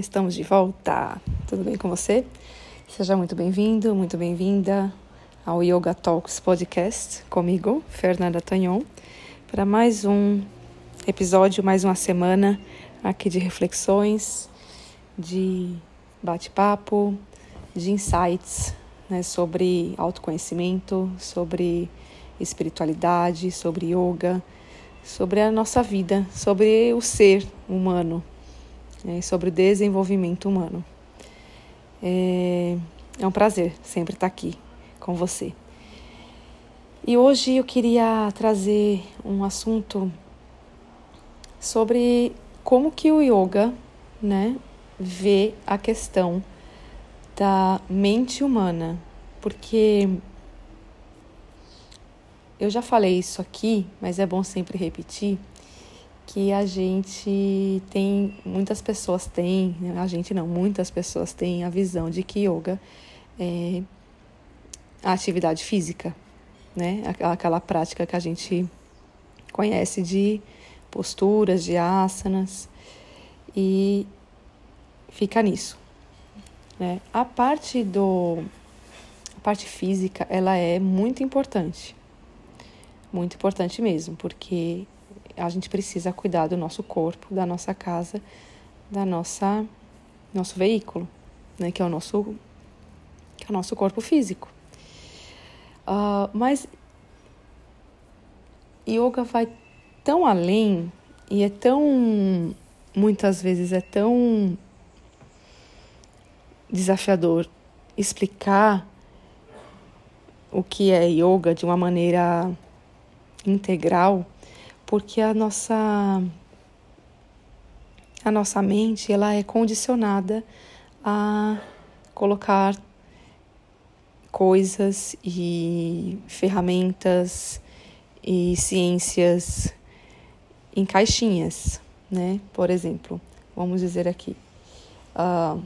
estamos de volta. Tudo bem com você? Seja muito bem-vindo, muito bem-vinda ao Yoga Talks Podcast comigo, Fernanda Tanhon, para mais um episódio, mais uma semana aqui de reflexões, de bate-papo, de insights né, sobre autoconhecimento, sobre espiritualidade, sobre yoga, sobre a nossa vida, sobre o ser humano é, sobre o desenvolvimento humano. É, é um prazer sempre estar aqui com você. E hoje eu queria trazer um assunto sobre como que o yoga, né, vê a questão da mente humana, porque eu já falei isso aqui, mas é bom sempre repetir que a gente tem, muitas pessoas têm, né, a gente não, muitas pessoas têm a visão de que yoga é a atividade física, né? Aquela prática que a gente conhece de posturas, de asanas e fica nisso. Né? A parte do a parte física, ela é muito importante. Muito importante mesmo, porque a gente precisa cuidar do nosso corpo, da nossa casa, da nossa nosso veículo, né, que é o nosso que é o nosso corpo físico. Uh, mas yoga vai tão além e é tão muitas vezes é tão desafiador explicar o que é yoga de uma maneira integral porque a nossa a nossa mente ela é condicionada a colocar coisas e ferramentas e ciências em caixinhas, né? Por exemplo, vamos dizer aqui, uh,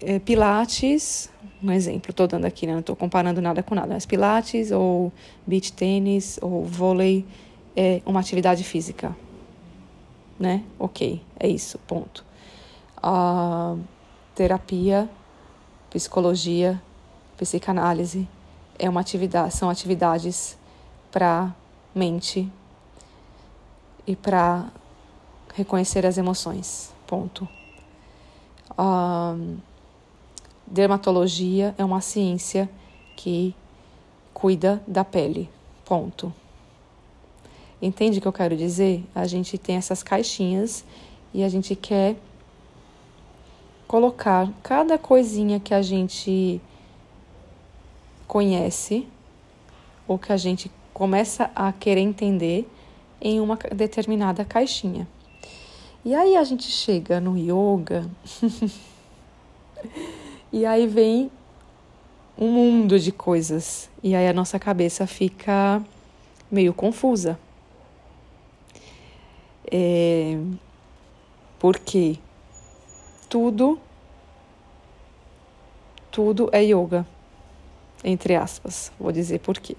é, Pilates, um exemplo, estou dando aqui, né? não estou comparando nada com nada, mas Pilates ou beach tênis ou vôlei é uma atividade física, né? Ok, é isso, ponto. Uh, terapia, psicologia, psicanálise é uma atividade, são atividades para mente e para reconhecer as emoções, ponto. Uh, Dermatologia é uma ciência que cuida da pele. Ponto. Entende o que eu quero dizer? A gente tem essas caixinhas e a gente quer colocar cada coisinha que a gente conhece ou que a gente começa a querer entender em uma determinada caixinha. E aí a gente chega no yoga E aí vem um mundo de coisas. E aí a nossa cabeça fica meio confusa. É, porque tudo, tudo é yoga, entre aspas. Vou dizer por quê.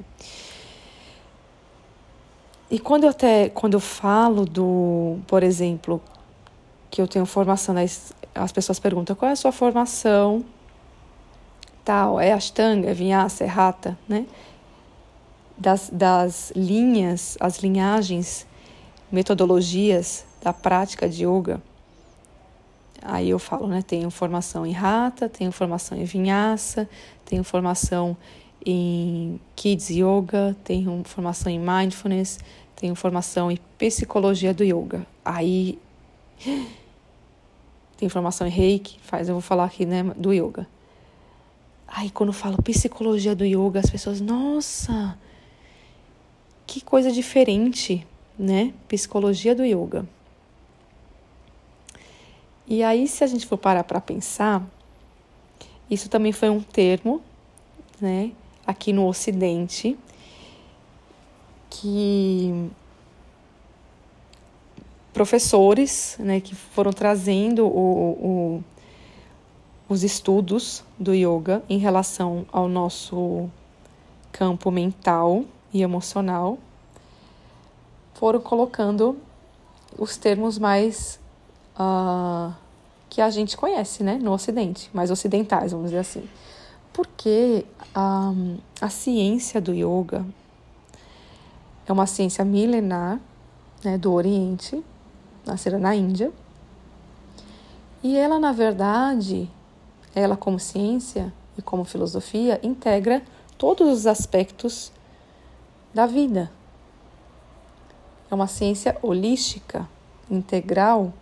E quando eu até quando eu falo do, por exemplo, que eu tenho formação nas, as pessoas perguntam qual é a sua formação tal, é Ashtanga, Vinyasa, é Hatha, né? Das, das linhas, as linhagens, metodologias da prática de yoga. Aí eu falo, né? Tenho formação em Hatha, tenho formação em Vinyasa, tenho formação em Kids Yoga, tenho formação em Mindfulness, tenho formação em Psicologia do Yoga. Aí tem formação em Reiki, faz, eu vou falar aqui, né, do Yoga. Aí quando eu falo psicologia do yoga, as pessoas, nossa, que coisa diferente, né? Psicologia do yoga. E aí, se a gente for parar para pensar, isso também foi um termo, né, aqui no Ocidente, que professores, né, que foram trazendo o, o os estudos do yoga em relação ao nosso campo mental e emocional, foram colocando os termos mais uh, que a gente conhece, né, no Ocidente, mais ocidentais, vamos dizer assim. Porque um, a ciência do yoga é uma ciência milenar, né, do Oriente, nascida na Índia, e ela, na verdade, ela como ciência e como filosofia, integra todos os aspectos da vida. É uma ciência holística, integral.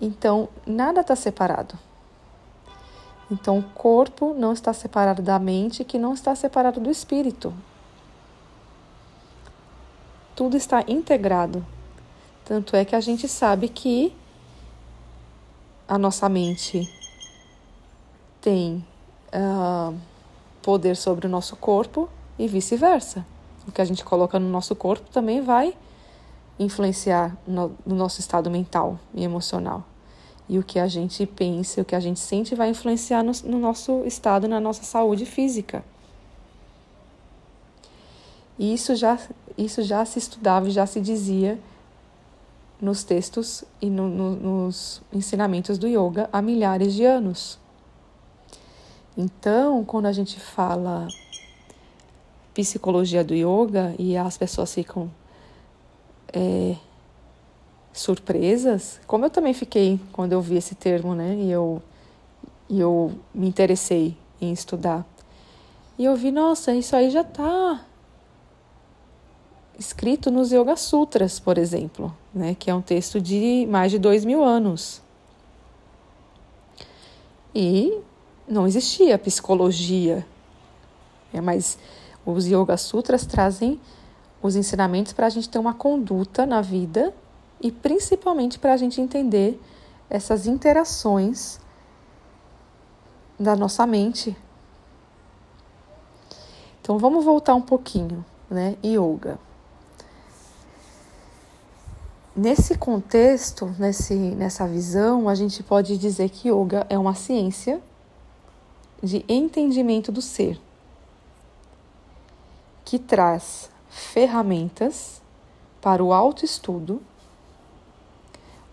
Então, nada está separado. Então, o corpo não está separado da mente, que não está separado do espírito. Tudo está integrado. Tanto é que a gente sabe que a nossa mente tem uh, poder sobre o nosso corpo e vice-versa. O que a gente coloca no nosso corpo também vai influenciar no, no nosso estado mental e emocional. E o que a gente pensa, o que a gente sente vai influenciar no, no nosso estado, na nossa saúde física. E isso já, isso já se estudava e já se dizia nos textos e no, no, nos ensinamentos do yoga há milhares de anos. Então, quando a gente fala psicologia do yoga e as pessoas ficam é, surpresas, como eu também fiquei quando eu vi esse termo, né? E eu, e eu me interessei em estudar. E eu vi, nossa, isso aí já está escrito nos Yoga Sutras, por exemplo, né? Que é um texto de mais de dois mil anos. E não existia psicologia, é, mas os Yoga Sutras trazem os ensinamentos para a gente ter uma conduta na vida e principalmente para a gente entender essas interações da nossa mente. Então vamos voltar um pouquinho, né? Yoga. Nesse contexto, nesse, nessa visão, a gente pode dizer que yoga é uma ciência de entendimento do ser, que traz ferramentas para o autoestudo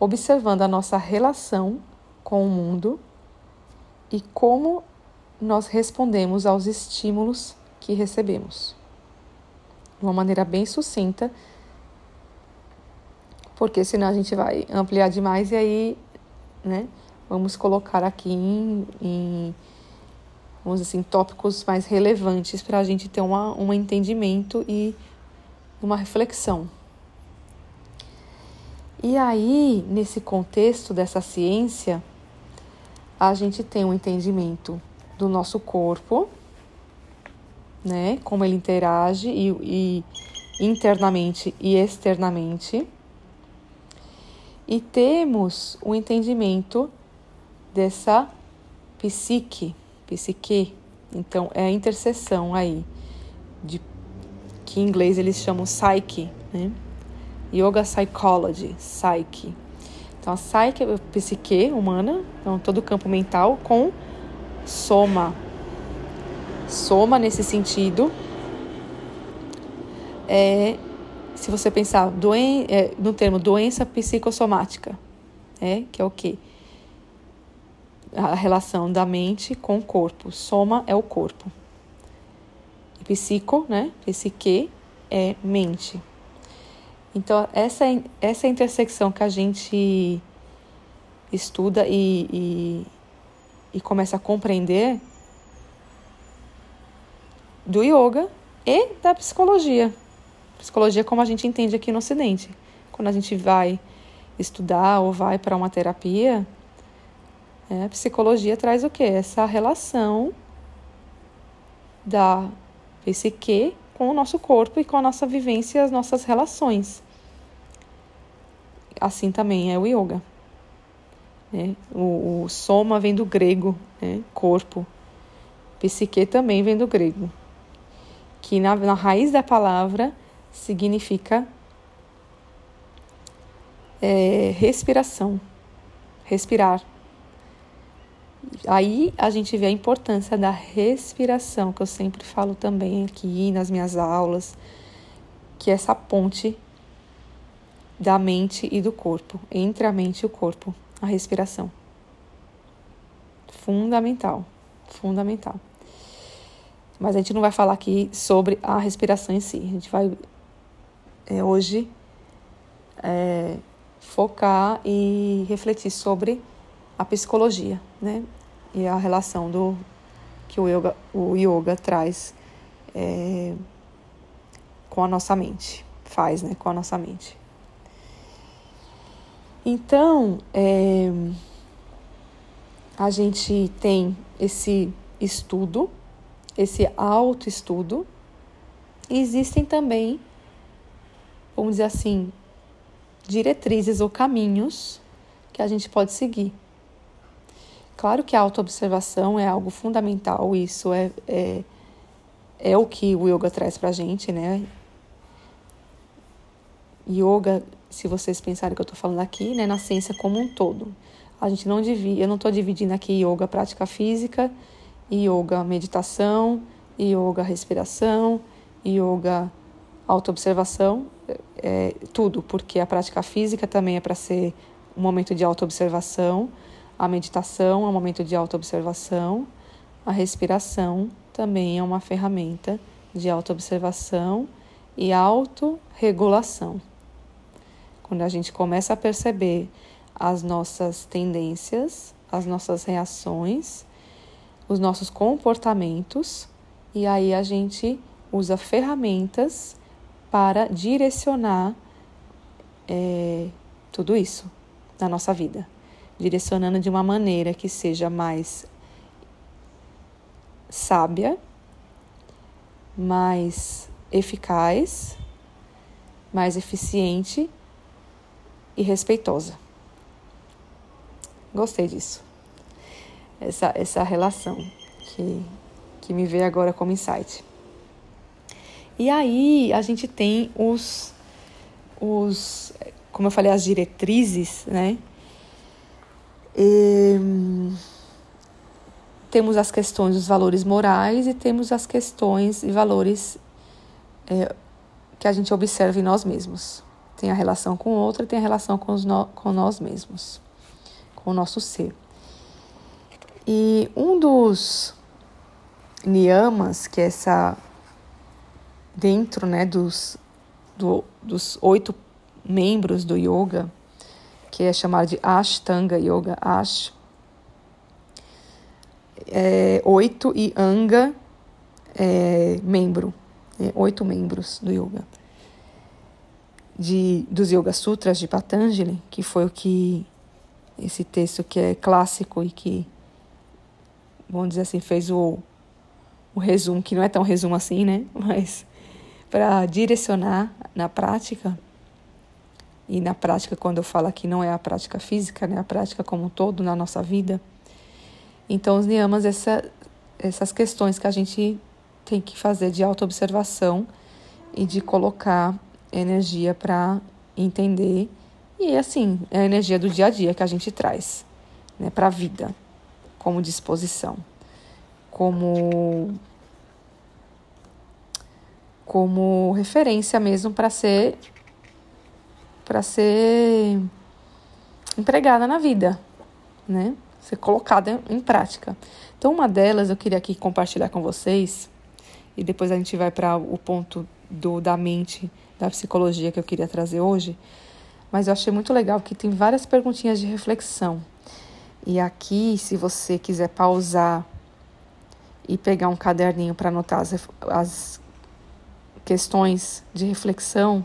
observando a nossa relação com o mundo e como nós respondemos aos estímulos que recebemos. De uma maneira bem sucinta, porque senão a gente vai ampliar demais e aí, né, vamos colocar aqui em, em vamos dizer assim, tópicos mais relevantes para a gente ter uma, um entendimento e uma reflexão. E aí, nesse contexto dessa ciência, a gente tem um entendimento do nosso corpo, né? Como ele interage e, e internamente e externamente. E temos o um entendimento dessa psique, psique. Então, é a interseção aí, de, que em inglês eles chamam psyche, né? Yoga Psychology, Psyche. Então, a Psyche é a psique humana, então todo o campo mental, com soma. Soma nesse sentido é, se você pensar doen é, no termo doença psicossomática, é, que é o quê? A relação da mente com o corpo. Soma é o corpo. E psico, né? Psique é mente. Então, essa, essa intersecção que a gente estuda e, e, e começa a compreender do yoga e da psicologia. Psicologia como a gente entende aqui no Ocidente. Quando a gente vai estudar ou vai para uma terapia, é, a psicologia traz o que? Essa relação da psique com o nosso corpo e com a nossa vivência e as nossas relações. Assim também é o yoga. Né? O, o soma vem do grego, né? corpo. Psique também vem do grego, que na, na raiz da palavra significa é, respiração, respirar. Aí a gente vê a importância da respiração, que eu sempre falo também aqui nas minhas aulas, que é essa ponte da mente e do corpo, entre a mente e o corpo, a respiração. Fundamental, fundamental. Mas a gente não vai falar aqui sobre a respiração em si. A gente vai é, hoje é, focar e refletir sobre a psicologia, né? E a relação do que o yoga, o yoga traz é, com a nossa mente, faz, né? Com a nossa mente. Então, é, a gente tem esse estudo, esse autoestudo, e existem também, vamos dizer assim, diretrizes ou caminhos que a gente pode seguir. Claro que a autoobservação é algo fundamental, isso é, é, é o que o yoga traz pra gente, né? Yoga, se vocês pensarem que eu estou falando aqui, né, na ciência como um todo. A gente não divide, eu não estou dividindo aqui yoga prática física, yoga meditação, yoga respiração, yoga autoobservação, é, tudo, porque a prática física também é para ser um momento de autoobservação, a meditação é um momento de autoobservação, a respiração também é uma ferramenta de autoobservação e autorregulação. Quando a gente começa a perceber as nossas tendências, as nossas reações, os nossos comportamentos, e aí a gente usa ferramentas para direcionar é, tudo isso na nossa vida, direcionando de uma maneira que seja mais sábia, mais eficaz, mais eficiente e respeitosa. Gostei disso. Essa, essa relação que, que me veio agora como insight. E aí a gente tem os, os como eu falei, as diretrizes, né? E, temos as questões dos valores morais e temos as questões e valores é, que a gente observa em nós mesmos. Tem a relação com o outro e tem a relação com, no, com nós mesmos, com o nosso ser. E um dos niyamas, que é essa dentro né, dos, do, dos oito membros do yoga, que é chamado de Ashtanga Yoga, Ash, é, oito e Anga, é, membro, é, oito membros do yoga. De, dos Yoga Sutras de Patanjali, que foi o que esse texto que é clássico e que, vamos dizer assim, fez o, o resumo, que não é tão resumo assim, né? Mas para direcionar na prática. E na prática, quando eu falo aqui, não é a prática física, né? A prática como um todo na nossa vida. Então, os niyamas, essa, essas questões que a gente tem que fazer de autoobservação e de colocar energia para entender. E, assim, é a energia do dia a dia que a gente traz né, para a vida, como disposição, como como referência mesmo para ser para ser empregada na vida, né? Ser colocada em prática. Então, uma delas eu queria aqui compartilhar com vocês e depois a gente vai para o ponto do da mente, da psicologia que eu queria trazer hoje. Mas eu achei muito legal que tem várias perguntinhas de reflexão. E aqui, se você quiser pausar e pegar um caderninho para anotar as, as questões de reflexão,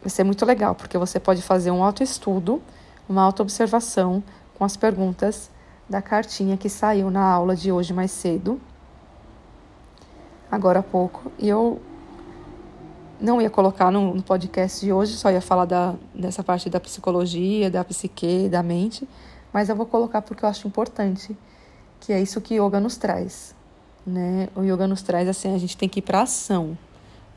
vai ser muito legal, porque você pode fazer um autoestudo, uma autoobservação com as perguntas da cartinha que saiu na aula de hoje mais cedo, agora há pouco, e eu não ia colocar no, podcast de hoje, só ia falar da, dessa parte da psicologia, da psique, da mente, mas eu vou colocar porque eu acho importante, que é isso que yoga nos traz. Né? O yoga nos traz assim, a gente tem que ir para ação.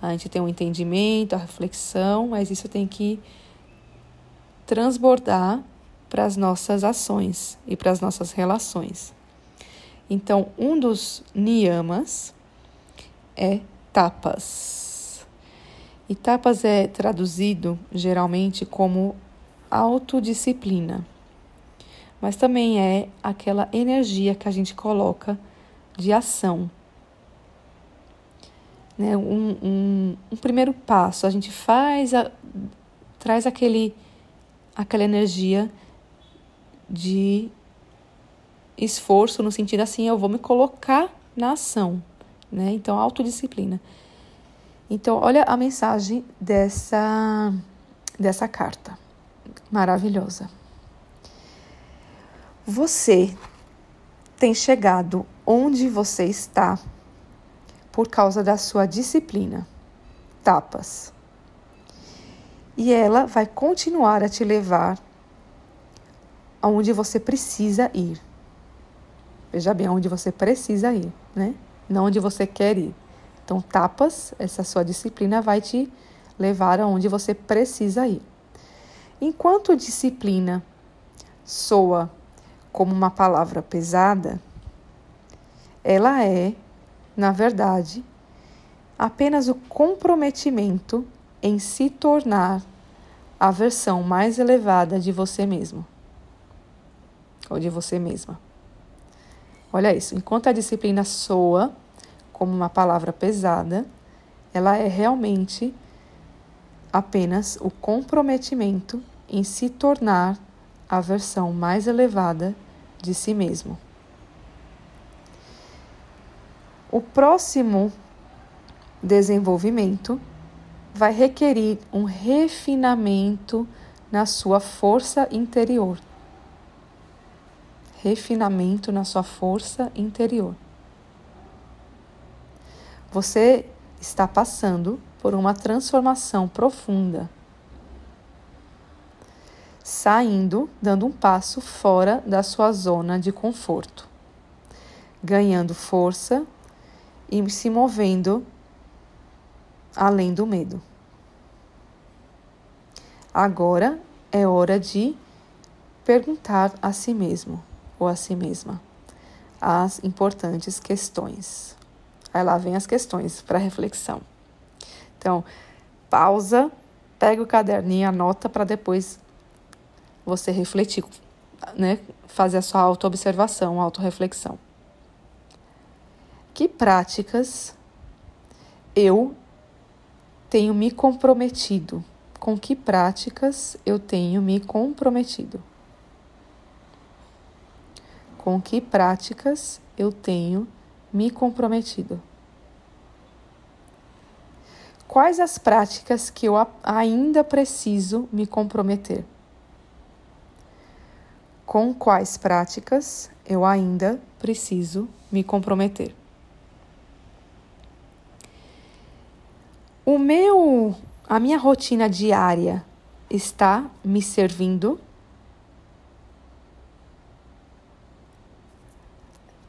A gente tem um entendimento, a reflexão, mas isso tem que transbordar para as nossas ações e para as nossas relações. Então, um dos niyamas é tapas. E tapas é traduzido geralmente como autodisciplina, mas também é aquela energia que a gente coloca de ação. Né? Um, um, um primeiro passo, a gente faz, a, traz aquele, aquela energia de esforço no sentido assim, eu vou me colocar na ação, né? Então, autodisciplina. Então, olha a mensagem dessa, dessa carta. Maravilhosa. Você tem chegado onde você está por causa da sua disciplina. Tapas. E ela vai continuar a te levar aonde você precisa ir. Veja bem, aonde você precisa ir, né? Não onde você quer ir. Então, tapas, essa sua disciplina vai te levar aonde você precisa ir. Enquanto disciplina soa como uma palavra pesada, ela é, na verdade, apenas o comprometimento em se tornar a versão mais elevada de você mesmo ou de você mesma. Olha isso, enquanto a disciplina soa como uma palavra pesada, ela é realmente apenas o comprometimento em se tornar a versão mais elevada de si mesmo. O próximo desenvolvimento vai requerir um refinamento na sua força interior. Refinamento na sua força interior. Você está passando por uma transformação profunda, saindo, dando um passo fora da sua zona de conforto, ganhando força e se movendo além do medo. Agora é hora de perguntar a si mesmo ou a si mesma as importantes questões. Aí lá vem as questões para reflexão. Então, pausa, pega o caderninho, anota para depois você refletir, né? Fazer a sua autoobservação, autorreflexão. Que práticas eu tenho me comprometido? Com que práticas eu tenho me comprometido? Com que práticas eu tenho me comprometido? Quais as práticas que eu ainda preciso me comprometer? Com quais práticas eu ainda preciso me comprometer? O meu, a minha rotina diária está me servindo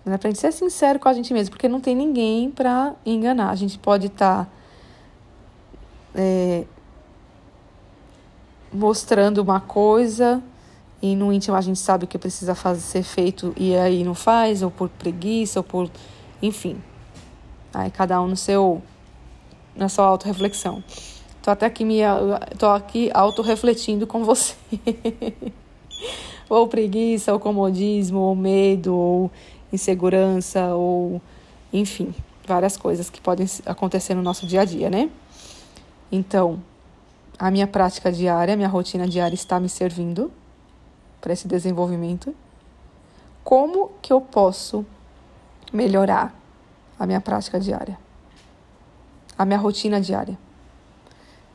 Né? Para a gente ser sincero com a gente mesmo, porque não tem ninguém para enganar. A gente pode estar tá, é, mostrando uma coisa e no íntimo a gente sabe que precisa fazer, ser feito e aí não faz, ou por preguiça, ou por. enfim. Aí cada um no seu. Na sua autorreflexão. Tô até aqui me. tô aqui autorrefletindo com você. ou preguiça, ou comodismo, ou medo, ou insegurança ou, enfim, várias coisas que podem acontecer no nosso dia a dia, né? Então, a minha prática diária, a minha rotina diária está me servindo para esse desenvolvimento. Como que eu posso melhorar a minha prática diária? A minha rotina diária?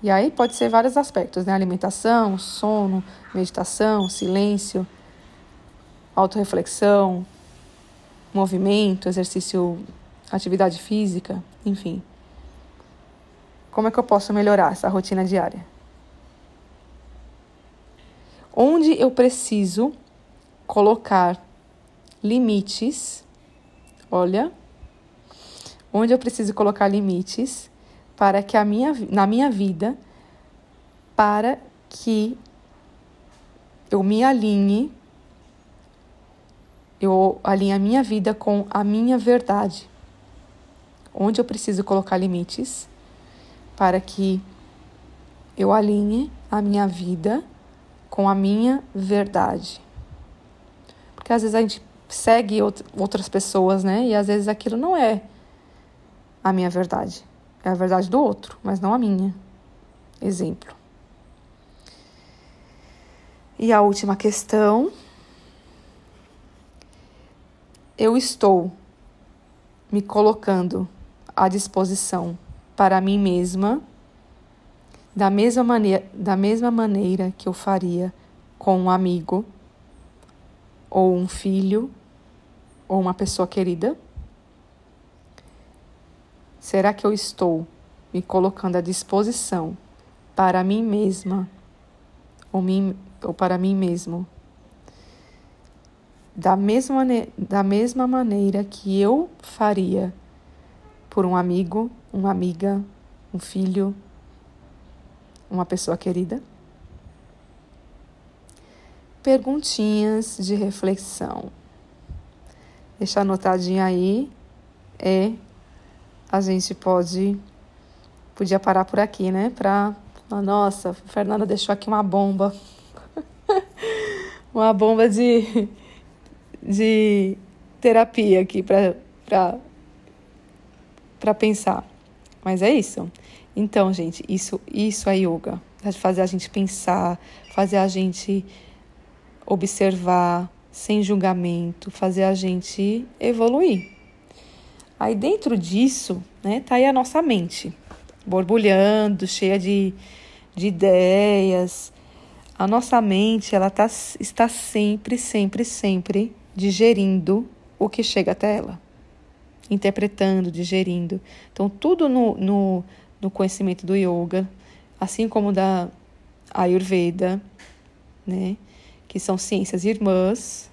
E aí pode ser vários aspectos, né? Alimentação, sono, meditação, silêncio, autorreflexão, movimento, exercício, atividade física, enfim. Como é que eu posso melhorar essa rotina diária? Onde eu preciso colocar limites, olha, onde eu preciso colocar limites para que a minha, na minha vida, para que eu me alinhe eu alinho a minha vida com a minha verdade. Onde eu preciso colocar limites para que eu alinhe a minha vida com a minha verdade. Porque às vezes a gente segue outras pessoas, né? E às vezes aquilo não é a minha verdade. É a verdade do outro, mas não a minha. Exemplo. E a última questão. Eu estou me colocando à disposição para mim mesma da mesma maneira, da mesma maneira que eu faria com um amigo ou um filho ou uma pessoa querida? Será que eu estou me colocando à disposição para mim mesma ou, mim, ou para mim mesmo? Da mesma, da mesma maneira que eu faria por um amigo, uma amiga, um filho, uma pessoa querida? Perguntinhas de reflexão. Deixa anotadinho aí. É, a gente pode podia parar por aqui, né? Pra nossa, Fernanda deixou aqui uma bomba. uma bomba de de terapia aqui para para para pensar. Mas é isso. Então, gente, isso isso é yoga. É fazer a gente pensar, fazer a gente observar, sem julgamento, fazer a gente evoluir. Aí dentro disso, né, tá aí a nossa mente, borbulhando, cheia de, de ideias. A nossa mente, ela tá, está sempre, sempre, sempre digerindo o que chega até ela. Interpretando, digerindo. Então, tudo no, no, no conhecimento do yoga, assim como da Ayurveda, né? que são ciências irmãs.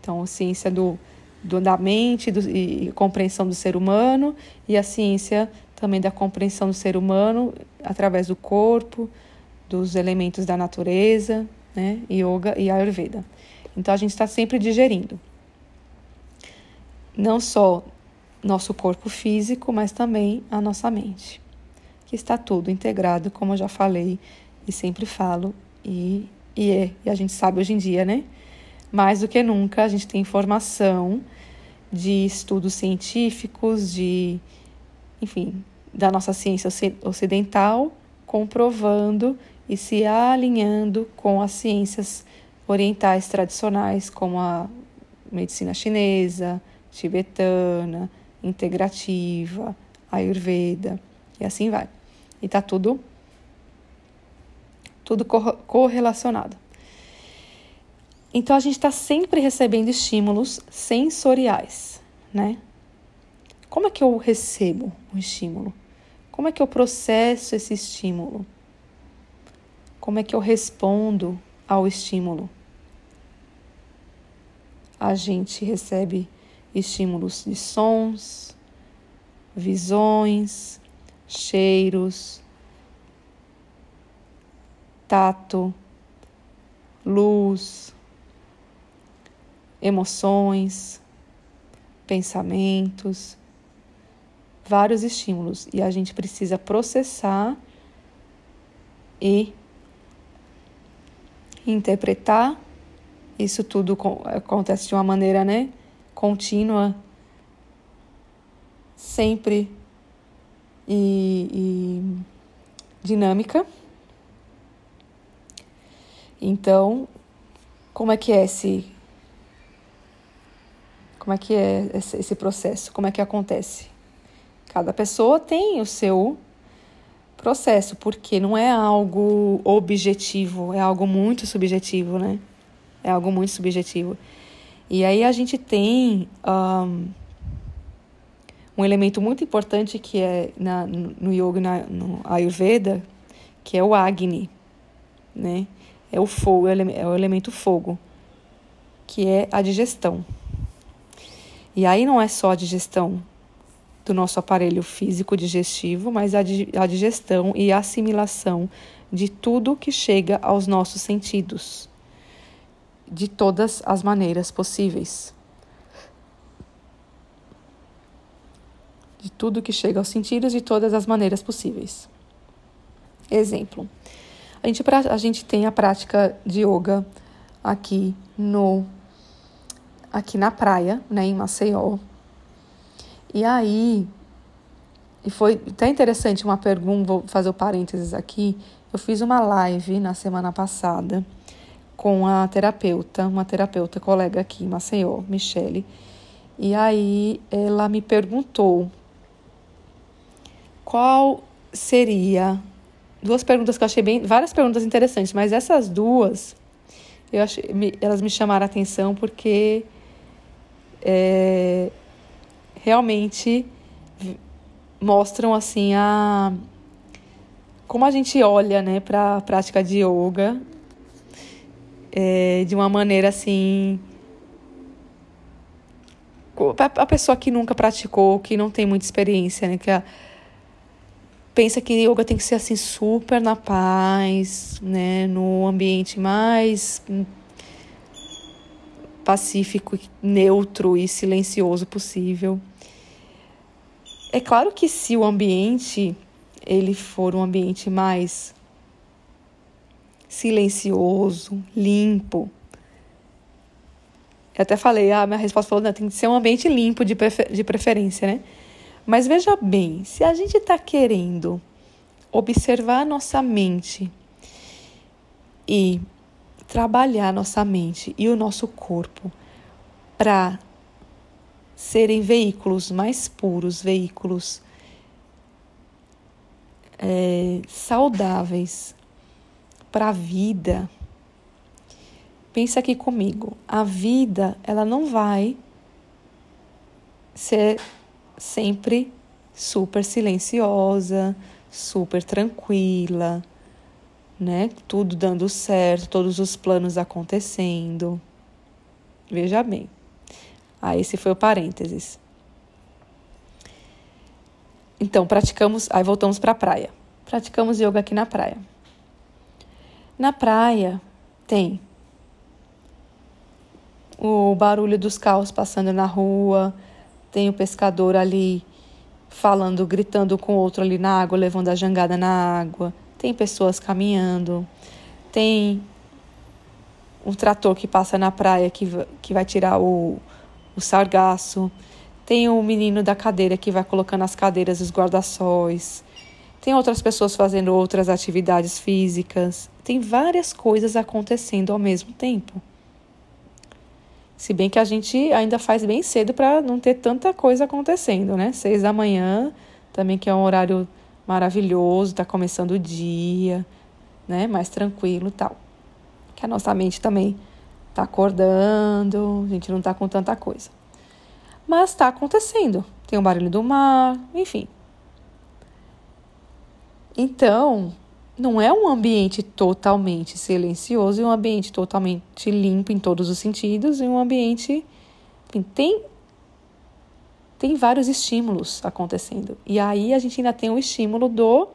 Então, ciência do, do da mente do, e compreensão do ser humano, e a ciência também da compreensão do ser humano através do corpo, dos elementos da natureza, né? Yoga e Ayurveda. Então, a gente está sempre digerindo. Não só nosso corpo físico, mas também a nossa mente, que está tudo integrado, como eu já falei e sempre falo, e e é, e a gente sabe hoje em dia, né? Mais do que nunca, a gente tem informação de estudos científicos, de, enfim, da nossa ciência ocidental, comprovando e se alinhando com as ciências orientais tradicionais, como a medicina chinesa, tibetana, integrativa, ayurveda, e assim vai. E tá tudo tudo correlacionado. Então a gente está sempre recebendo estímulos sensoriais, né? Como é que eu recebo um estímulo? Como é que eu processo esse estímulo? Como é que eu respondo ao estímulo? A gente recebe estímulos de sons, visões, cheiros, tato, luz, emoções, pensamentos, vários estímulos e a gente precisa processar e interpretar. Isso tudo acontece de uma maneira, né, contínua, sempre e, e dinâmica. Então, como é que é esse como é que é esse processo? Como é que acontece? Cada pessoa tem o seu processo, porque não é algo objetivo, é algo muito subjetivo, né? É algo muito subjetivo. E aí a gente tem um, um elemento muito importante que é na, no yoga, na, no Ayurveda, que é o Agni, né? é o fogo, é o elemento fogo, que é a digestão. E aí não é só a digestão do nosso aparelho físico digestivo, mas a, a digestão e a assimilação de tudo que chega aos nossos sentidos, de todas as maneiras possíveis. De tudo que chega aos sentidos de todas as maneiras possíveis. Exemplo. A gente, a gente tem a prática de yoga aqui no aqui na praia, né, em Maceió. E aí, e foi até interessante uma pergunta, vou fazer o parênteses aqui. Eu fiz uma live na semana passada com a terapeuta, uma terapeuta colega aqui em Maceió, Michele. E aí ela me perguntou qual seria duas perguntas que eu achei bem, várias perguntas interessantes, mas essas duas eu achei, me, elas me chamaram a atenção porque é, realmente mostram assim a como a gente olha né para a prática de yoga é, de uma maneira assim a pessoa que nunca praticou que não tem muita experiência né que a, pensa que yoga tem que ser assim super na paz né no ambiente mais pacífico, neutro e silencioso possível. É claro que se o ambiente ele for um ambiente mais silencioso, limpo. Eu até falei, ah, minha resposta falou, não, tem que ser um ambiente limpo de, prefer de preferência, né? Mas veja bem, se a gente está querendo observar a nossa mente e trabalhar nossa mente e o nosso corpo para serem veículos mais puros, veículos é, saudáveis para a vida. Pensa aqui comigo, a vida ela não vai ser sempre super silenciosa, super tranquila né? Tudo dando certo, todos os planos acontecendo. Veja bem. Ah, esse foi o parênteses. Então, praticamos, aí voltamos para a praia. Praticamos yoga aqui na praia. Na praia tem o barulho dos carros passando na rua, tem o pescador ali falando, gritando com outro ali na água, levando a jangada na água tem pessoas caminhando, tem um trator que passa na praia que, que vai tirar o, o sargaço, tem o menino da cadeira que vai colocando as cadeiras os guarda-sóis, tem outras pessoas fazendo outras atividades físicas, tem várias coisas acontecendo ao mesmo tempo. Se bem que a gente ainda faz bem cedo para não ter tanta coisa acontecendo, né? Seis da manhã, também que é um horário maravilhoso, está começando o dia, né? Mais tranquilo tal. Que a nossa mente também está acordando, a gente não está com tanta coisa. Mas está acontecendo. Tem o barulho do mar, enfim. Então, não é um ambiente totalmente silencioso e um ambiente totalmente limpo em todos os sentidos e um ambiente enfim, tem tem vários estímulos acontecendo. E aí a gente ainda tem o estímulo do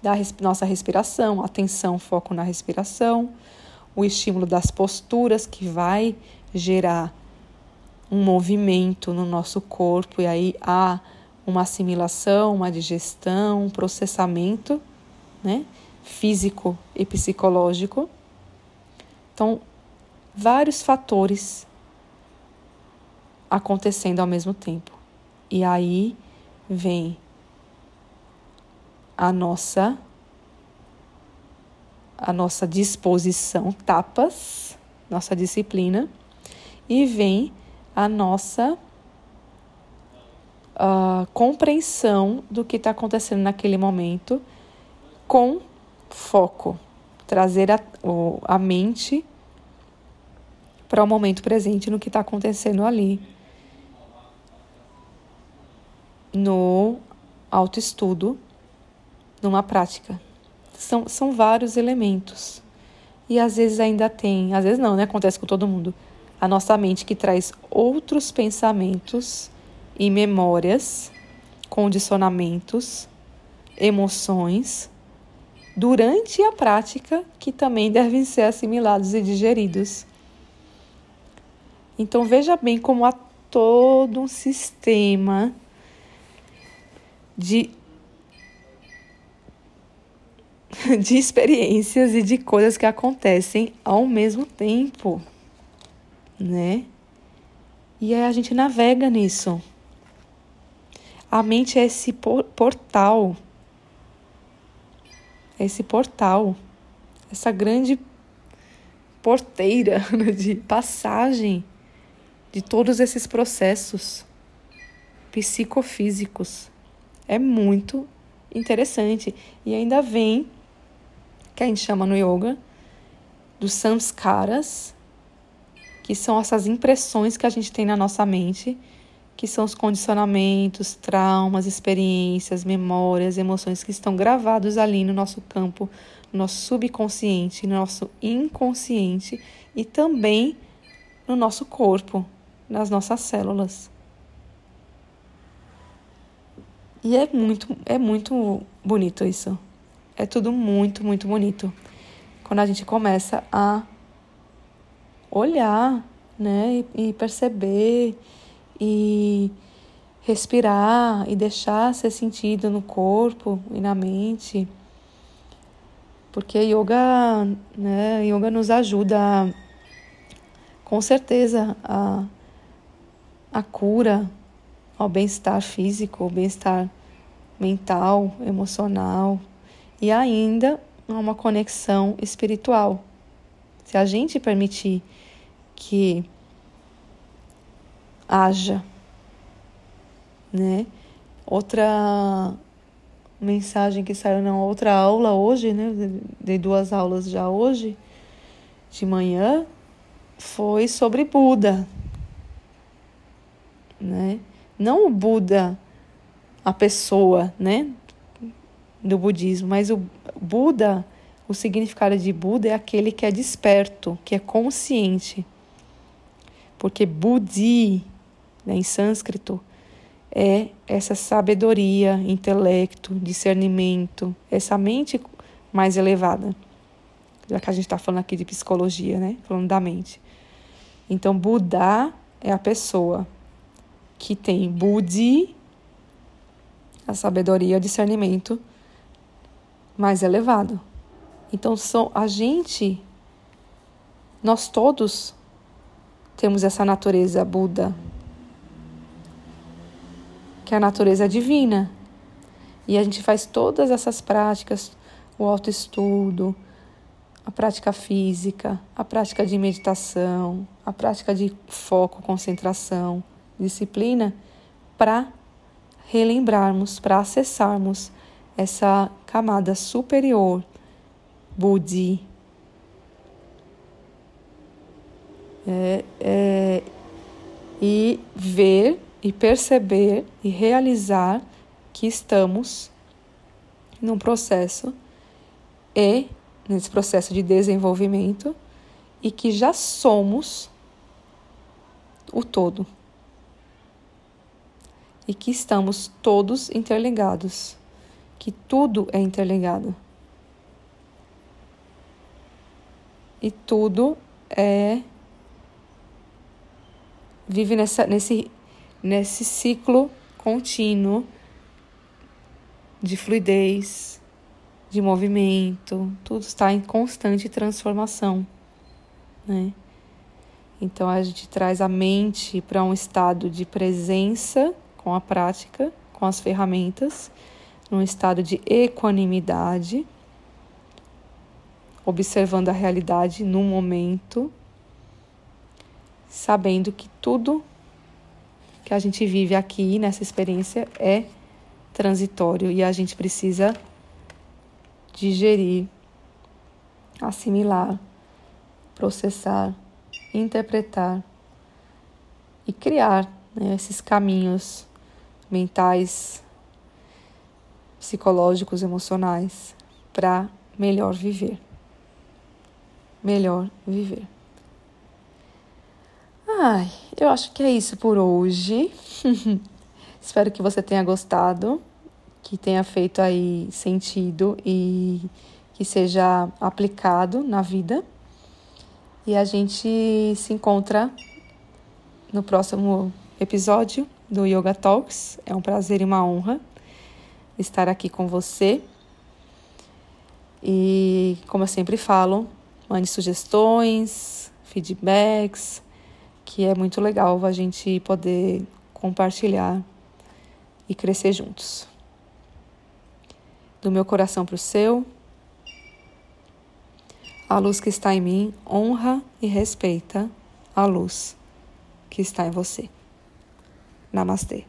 da res, nossa respiração, atenção, foco na respiração, o estímulo das posturas que vai gerar um movimento no nosso corpo e aí há uma assimilação, uma digestão, um processamento, né, físico e psicológico. Então, vários fatores acontecendo ao mesmo tempo. E aí vem a nossa a nossa disposição, tapas, nossa disciplina, e vem a nossa uh, compreensão do que está acontecendo naquele momento com foco, trazer a, a mente para o momento presente no que está acontecendo ali no autoestudo, numa prática. São, são vários elementos. E às vezes ainda tem, às vezes não, né? Acontece com todo mundo. A nossa mente que traz outros pensamentos e memórias, condicionamentos, emoções durante a prática que também devem ser assimilados e digeridos. Então veja bem como há todo um sistema de de experiências e de coisas que acontecem ao mesmo tempo, né? E aí a gente navega nisso. A mente é esse portal, é esse portal, essa grande porteira de passagem de todos esses processos psicofísicos. É muito interessante. E ainda vem, que a gente chama no yoga, dos samskaras, que são essas impressões que a gente tem na nossa mente, que são os condicionamentos, traumas, experiências, memórias, emoções que estão gravados ali no nosso campo, no nosso subconsciente, no nosso inconsciente e também no nosso corpo, nas nossas células. E é muito, é muito bonito isso. É tudo muito, muito bonito. Quando a gente começa a olhar, né, e, perceber e respirar e deixar ser sentido no corpo e na mente. Porque yoga, né, yoga nos ajuda com certeza a, a cura ao bem-estar físico, ao bem-estar mental, emocional e ainda a uma conexão espiritual. Se a gente permitir que haja, né? Outra mensagem que saiu na outra aula hoje, né? Dei duas aulas já hoje de manhã foi sobre Buda, né? Não o Buda, a pessoa, né? Do budismo, mas o Buda, o significado de Buda é aquele que é desperto, que é consciente. Porque Budi, né, em sânscrito, é essa sabedoria, intelecto, discernimento, essa mente mais elevada. Já que a gente está falando aqui de psicologia, né? Falando da mente. Então, Buda é a pessoa que tem Budi, a sabedoria, o discernimento mais elevado. Então, são, a gente, nós todos temos essa natureza Buda, que é a natureza divina. E a gente faz todas essas práticas, o autoestudo, a prática física, a prática de meditação, a prática de foco, concentração, disciplina para relembrarmos, para acessarmos essa camada superior, Budi. É, é, e ver e perceber e realizar que estamos num processo e nesse processo de desenvolvimento e que já somos o todo e que estamos todos interligados, que tudo é interligado. E tudo é vive nessa, nesse, nesse ciclo contínuo de fluidez, de movimento, tudo está em constante transformação, né? Então a gente traz a mente para um estado de presença com a prática, com as ferramentas, num estado de equanimidade, observando a realidade no momento, sabendo que tudo que a gente vive aqui nessa experiência é transitório e a gente precisa digerir, assimilar, processar, interpretar e criar né, esses caminhos mentais, psicológicos, emocionais, para melhor viver. Melhor viver. Ai, eu acho que é isso por hoje. Espero que você tenha gostado, que tenha feito aí sentido e que seja aplicado na vida. E a gente se encontra no próximo episódio do Yoga Talks. É um prazer e uma honra estar aqui com você. E, como eu sempre falo, mande sugestões, feedbacks, que é muito legal a gente poder compartilhar e crescer juntos. Do meu coração para o seu, a luz que está em mim honra e respeita a luz que está em você. Namastê.